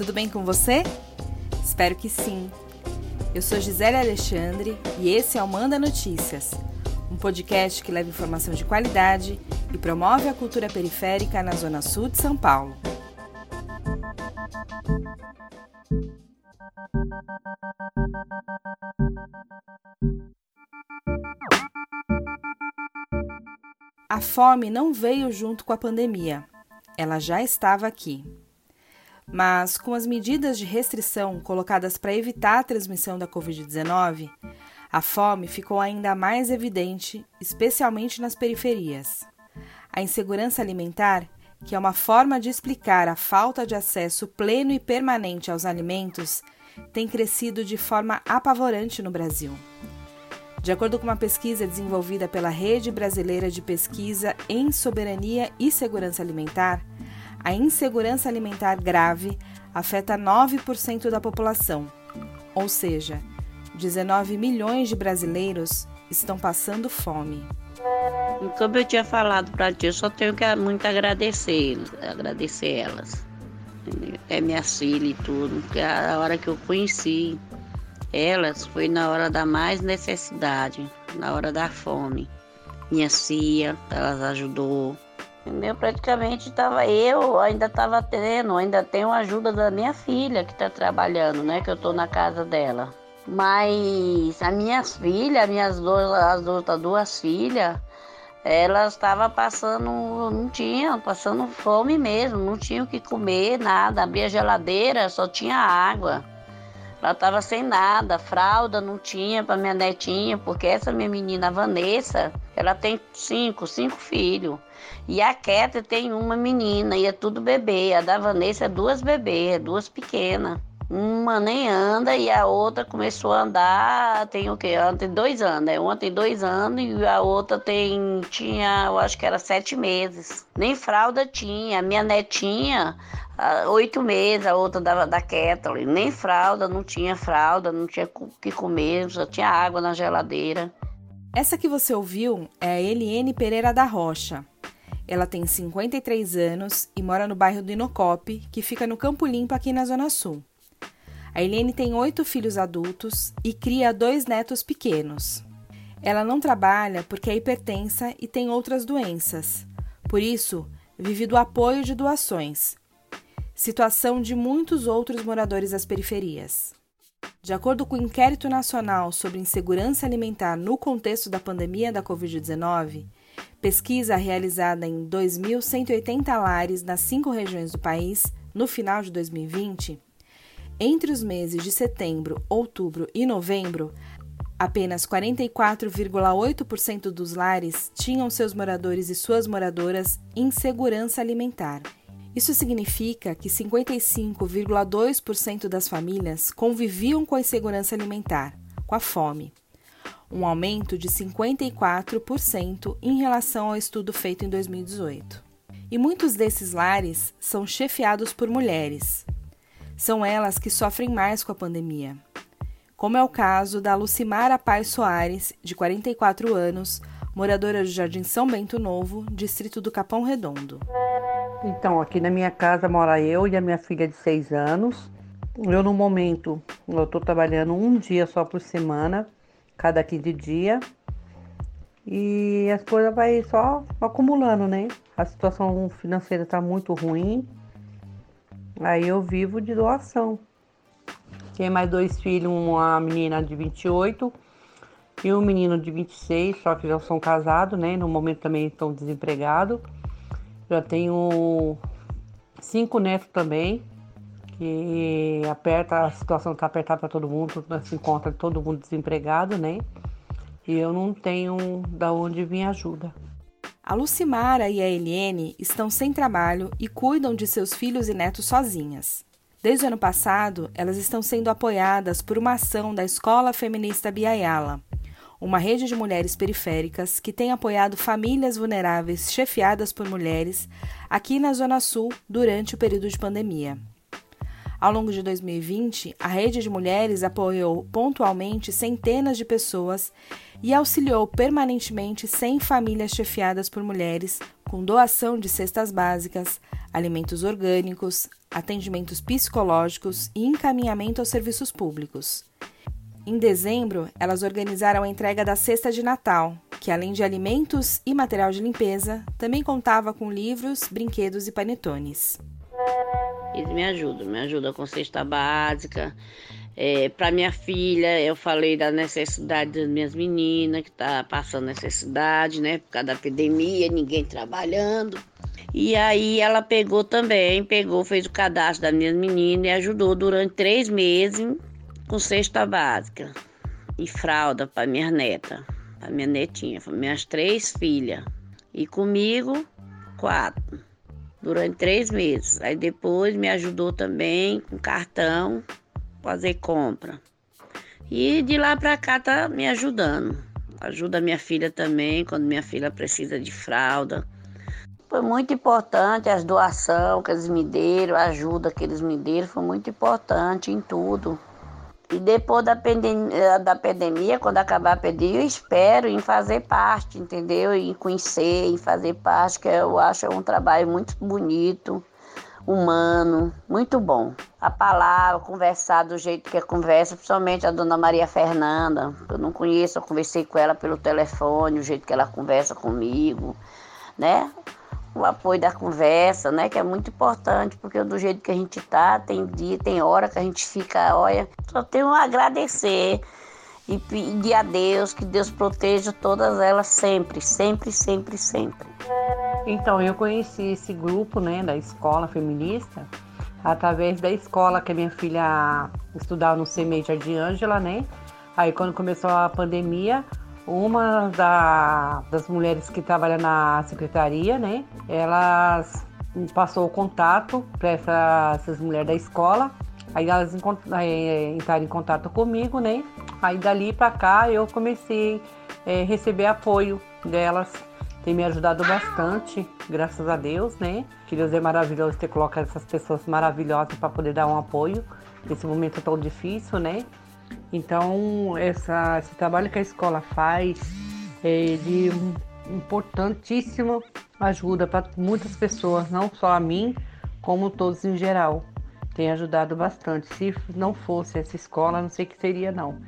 Tudo bem com você? Espero que sim. Eu sou Gisele Alexandre e esse é o Manda Notícias, um podcast que leva informação de qualidade e promove a cultura periférica na Zona Sul de São Paulo. A fome não veio junto com a pandemia, ela já estava aqui. Mas, com as medidas de restrição colocadas para evitar a transmissão da Covid-19, a fome ficou ainda mais evidente, especialmente nas periferias. A insegurança alimentar, que é uma forma de explicar a falta de acesso pleno e permanente aos alimentos, tem crescido de forma apavorante no Brasil. De acordo com uma pesquisa desenvolvida pela Rede Brasileira de Pesquisa em Soberania e Segurança Alimentar, a insegurança alimentar grave afeta 9% da população, ou seja, 19 milhões de brasileiros estão passando fome. Como eu tinha falado para ti, eu só tenho que muito agradecer, agradecer elas. É minha filha e tudo, porque a hora que eu conheci elas foi na hora da mais necessidade, na hora da fome. Minha cia, elas ajudou, Entendeu? Praticamente estava eu, ainda estava tendo, ainda tenho a ajuda da minha filha que está trabalhando, né? Que eu estou na casa dela. Mas as minhas filhas, minhas duas, as outras duas filhas, elas estavam passando, não tinham, passando fome mesmo, não tinham o que comer, nada. Abria a geladeira, só tinha água. Ela estava sem nada, fralda não tinha para minha netinha, porque essa minha menina Vanessa, ela tem cinco, cinco filhos. E a Keta tem uma menina e é tudo bebê. A da Vanessa é duas bebês, é duas pequenas. Uma nem anda e a outra começou a andar, tem o quê? Tem dois anos, né? Uma tem dois anos e a outra tem, tinha, eu acho que era sete meses. Nem fralda tinha. Minha netinha, oito meses, a outra da, da Kathleen. Nem fralda, não tinha fralda, não tinha o que comer, só tinha água na geladeira. Essa que você ouviu é a Eliene Pereira da Rocha. Ela tem 53 anos e mora no bairro do Inocope, que fica no Campo Limpo aqui na Zona Sul. A Eliane tem oito filhos adultos e cria dois netos pequenos. Ela não trabalha porque é hipertensa e tem outras doenças. Por isso, vive do apoio de doações. Situação de muitos outros moradores das periferias. De acordo com o Inquérito Nacional sobre Insegurança Alimentar no contexto da pandemia da Covid-19, Pesquisa realizada em 2.180 lares nas cinco regiões do país no final de 2020, entre os meses de setembro, outubro e novembro, apenas 44,8% dos lares tinham seus moradores e suas moradoras em segurança alimentar. Isso significa que 55,2% das famílias conviviam com a insegurança alimentar, com a fome um aumento de 54% em relação ao estudo feito em 2018. E muitos desses lares são chefiados por mulheres. São elas que sofrem mais com a pandemia. Como é o caso da Lucimara Paz Soares, de 44 anos, moradora do Jardim São Bento Novo, distrito do Capão Redondo. Então, aqui na minha casa mora eu e a minha filha de 6 anos. Eu, no momento, eu estou trabalhando um dia só por semana cada 15 dias. E as coisas vai só acumulando, né? A situação financeira está muito ruim. Aí eu vivo de doação. Tenho mais dois filhos, uma menina de 28 e um menino de 26, só que já são casados, né? No momento também estão desempregados. Já tenho cinco netos também, que aperta, a situação está apertada para todo mundo, se encontra todo mundo desempregado, né? E eu não tenho da onde vir ajuda. A Lucimara e a Eliene estão sem trabalho e cuidam de seus filhos e netos sozinhas. Desde o ano passado, elas estão sendo apoiadas por uma ação da Escola Feminista Biayala, uma rede de mulheres periféricas que tem apoiado famílias vulneráveis chefiadas por mulheres aqui na Zona Sul durante o período de pandemia. Ao longo de 2020, a rede de mulheres apoiou pontualmente centenas de pessoas e auxiliou permanentemente 100 famílias chefiadas por mulheres com doação de cestas básicas, alimentos orgânicos, atendimentos psicológicos e encaminhamento aos serviços públicos. Em dezembro, elas organizaram a entrega da cesta de Natal, que além de alimentos e material de limpeza, também contava com livros, brinquedos e panetones. Eles me ajudam, me ajudam com cesta básica. É, para minha filha, eu falei da necessidade das minhas meninas, que está passando necessidade, né? Por causa da epidemia, ninguém trabalhando. E aí ela pegou também, pegou, fez o cadastro das minhas meninas e ajudou durante três meses com cesta básica e fralda para minha neta, para minha netinha, para minhas três filhas. E comigo, quatro durante três meses. Aí depois me ajudou também com cartão, fazer compra. E de lá para cá tá me ajudando. Ajuda minha filha também, quando minha filha precisa de fralda. Foi muito importante as doações que eles me deram, a ajuda que eles me deram, foi muito importante em tudo. E depois da pandemia, da pandemia, quando acabar a pandemia, eu espero em fazer parte, entendeu? Em conhecer, em fazer parte, que eu acho um trabalho muito bonito, humano, muito bom. A palavra, conversar do jeito que é conversa, principalmente a dona Maria Fernanda, eu não conheço, eu conversei com ela pelo telefone, o jeito que ela conversa comigo, né? O apoio da conversa, né? Que é muito importante, porque do jeito que a gente tá, tem dia, tem hora que a gente fica, olha, só tenho a agradecer e pedir a Deus que Deus proteja todas elas sempre, sempre, sempre, sempre. Então, eu conheci esse grupo, né, da escola feminista, através da escola que a minha filha estudava no CME de Ângela, né? Aí quando começou a pandemia, uma da, das mulheres que trabalha na secretaria, né? Elas passou o contato para essa, essas mulheres da escola. Aí elas é, entraram em contato comigo, né? Aí dali para cá eu comecei a é, receber apoio delas. Tem me ajudado bastante, graças a Deus, né? Que Deus é maravilhoso ter colocado essas pessoas maravilhosas para poder dar um apoio nesse momento tão difícil, né? Então, essa, esse trabalho que a escola faz é de importantíssima ajuda para muitas pessoas, não só a mim, como todos em geral. Tem ajudado bastante. Se não fosse essa escola, não sei o que seria não.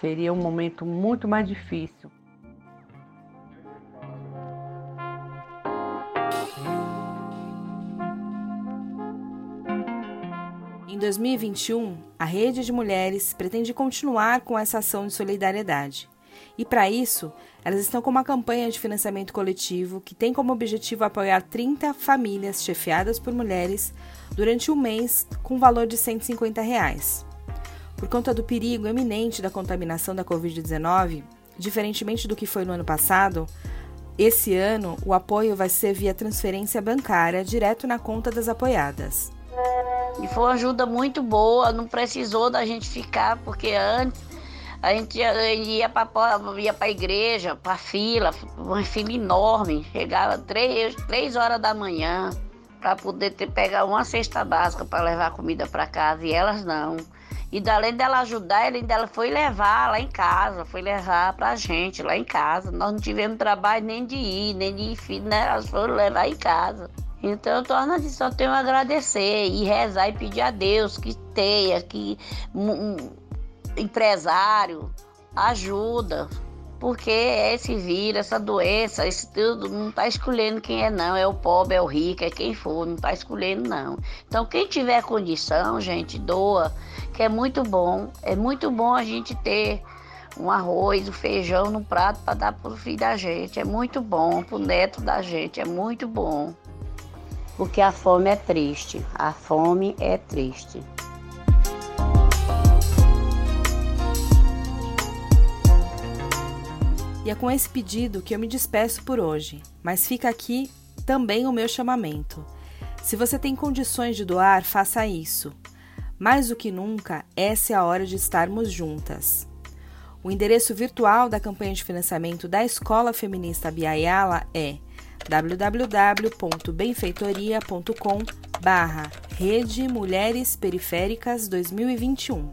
Seria um momento muito mais difícil. Em 2021, a Rede de Mulheres pretende continuar com essa ação de solidariedade. E para isso, elas estão com uma campanha de financiamento coletivo que tem como objetivo apoiar 30 famílias chefiadas por mulheres durante um mês com valor de 150 reais. Por conta do perigo eminente da contaminação da Covid-19, diferentemente do que foi no ano passado, esse ano o apoio vai ser via transferência bancária direto na conta das apoiadas. E foi uma ajuda muito boa, não precisou da gente ficar, porque antes a gente ia, para ia a igreja, para fila, uma fila enorme. Chegava três, três horas da manhã para poder ter, pegar uma cesta básica para levar comida para casa, e elas não. E além dela ajudar, ela ainda foi levar lá em casa, foi levar pra gente lá em casa. Nós não tivemos trabalho nem de ir, nem de ir, né? Elas foram levar em casa. Então, assim, só tenho a agradecer e rezar e pedir a Deus que tenha, que um, empresário ajuda, porque esse vírus, essa doença, esse tudo não está escolhendo quem é não, é o pobre, é o rico, é quem for, não está escolhendo não. Então, quem tiver condição, gente, doa, que é muito bom, é muito bom a gente ter um arroz, um feijão no prato para dar para o filho da gente, é muito bom, para o neto da gente, é muito bom porque a fome é triste. A fome é triste. E é com esse pedido que eu me despeço por hoje, mas fica aqui também o meu chamamento. Se você tem condições de doar, faça isso. Mais do que nunca, essa é a hora de estarmos juntas. O endereço virtual da campanha de financiamento da Escola Feminista Biayala é www.benfeitoria.com barra Rede Mulheres Periféricas 2021.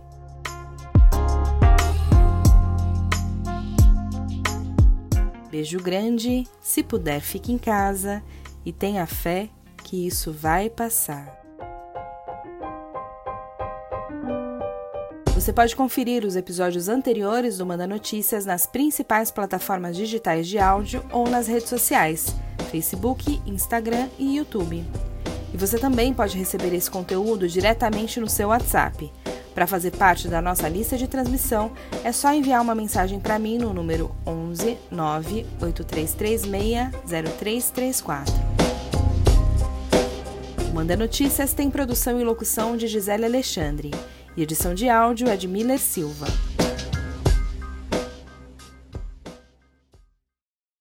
Beijo grande, se puder fique em casa e tenha fé que isso vai passar. Você pode conferir os episódios anteriores do Manda Notícias nas principais plataformas digitais de áudio ou nas redes sociais: Facebook, Instagram e YouTube. E você também pode receber esse conteúdo diretamente no seu WhatsApp. Para fazer parte da nossa lista de transmissão, é só enviar uma mensagem para mim no número 11 98336 0334. O Manda Notícias tem produção e locução de Gisele Alexandre e edição de áudio é de Miller Silva.